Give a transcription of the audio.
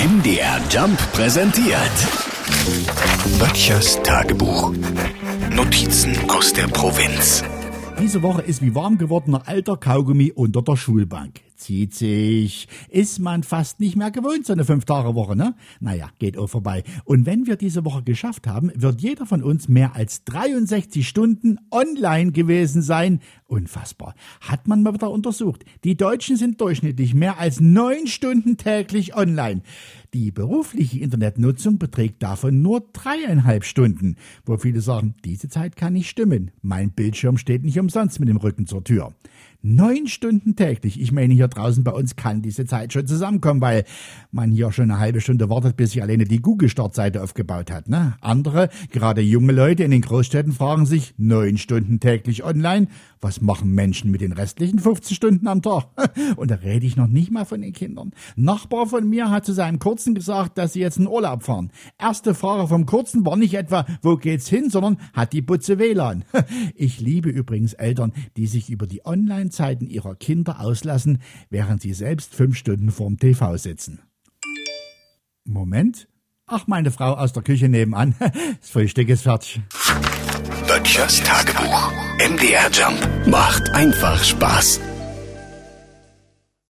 MDR Jump präsentiert. Böttchers Tagebuch. Notizen aus der Provinz. Diese Woche ist wie warm gewordener alter Kaugummi unter der Schulbank. Zieht sich. Ist man fast nicht mehr gewohnt, so eine Fünf-Tage-Woche, ne? Naja, geht auch vorbei. Und wenn wir diese Woche geschafft haben, wird jeder von uns mehr als 63 Stunden online gewesen sein. Unfassbar. Hat man mal wieder untersucht. Die Deutschen sind durchschnittlich mehr als neun Stunden täglich online. Die berufliche Internetnutzung beträgt davon nur dreieinhalb Stunden, wo viele sagen, diese Zeit kann nicht stimmen. Mein Bildschirm steht nicht umsonst mit dem Rücken zur Tür. Neun Stunden täglich. Ich meine, hier draußen bei uns kann diese Zeit schon zusammenkommen, weil man hier schon eine halbe Stunde wartet, bis sich alleine die Google-Startseite aufgebaut hat. Ne? Andere, gerade junge Leute in den Großstädten, fragen sich, neun Stunden täglich online, was machen Menschen mit den restlichen 15 Stunden am Tag? Und da rede ich noch nicht mal von den Kindern. Nachbar von mir hat zu seinem Kurzen gesagt, dass sie jetzt in Urlaub fahren. Erste Frage vom Kurzen war nicht etwa, wo geht's hin, sondern hat die Butze WLAN. Ich liebe übrigens Eltern, die sich über die Online-Zeiten ihrer Kinder auslassen, während sie selbst fünf Stunden vorm TV sitzen. Moment. Ach, meine Frau aus der Küche nebenan. Das Frühstück ist fertig. Böttchers Tagebuch. MDR Jump macht einfach Spaß.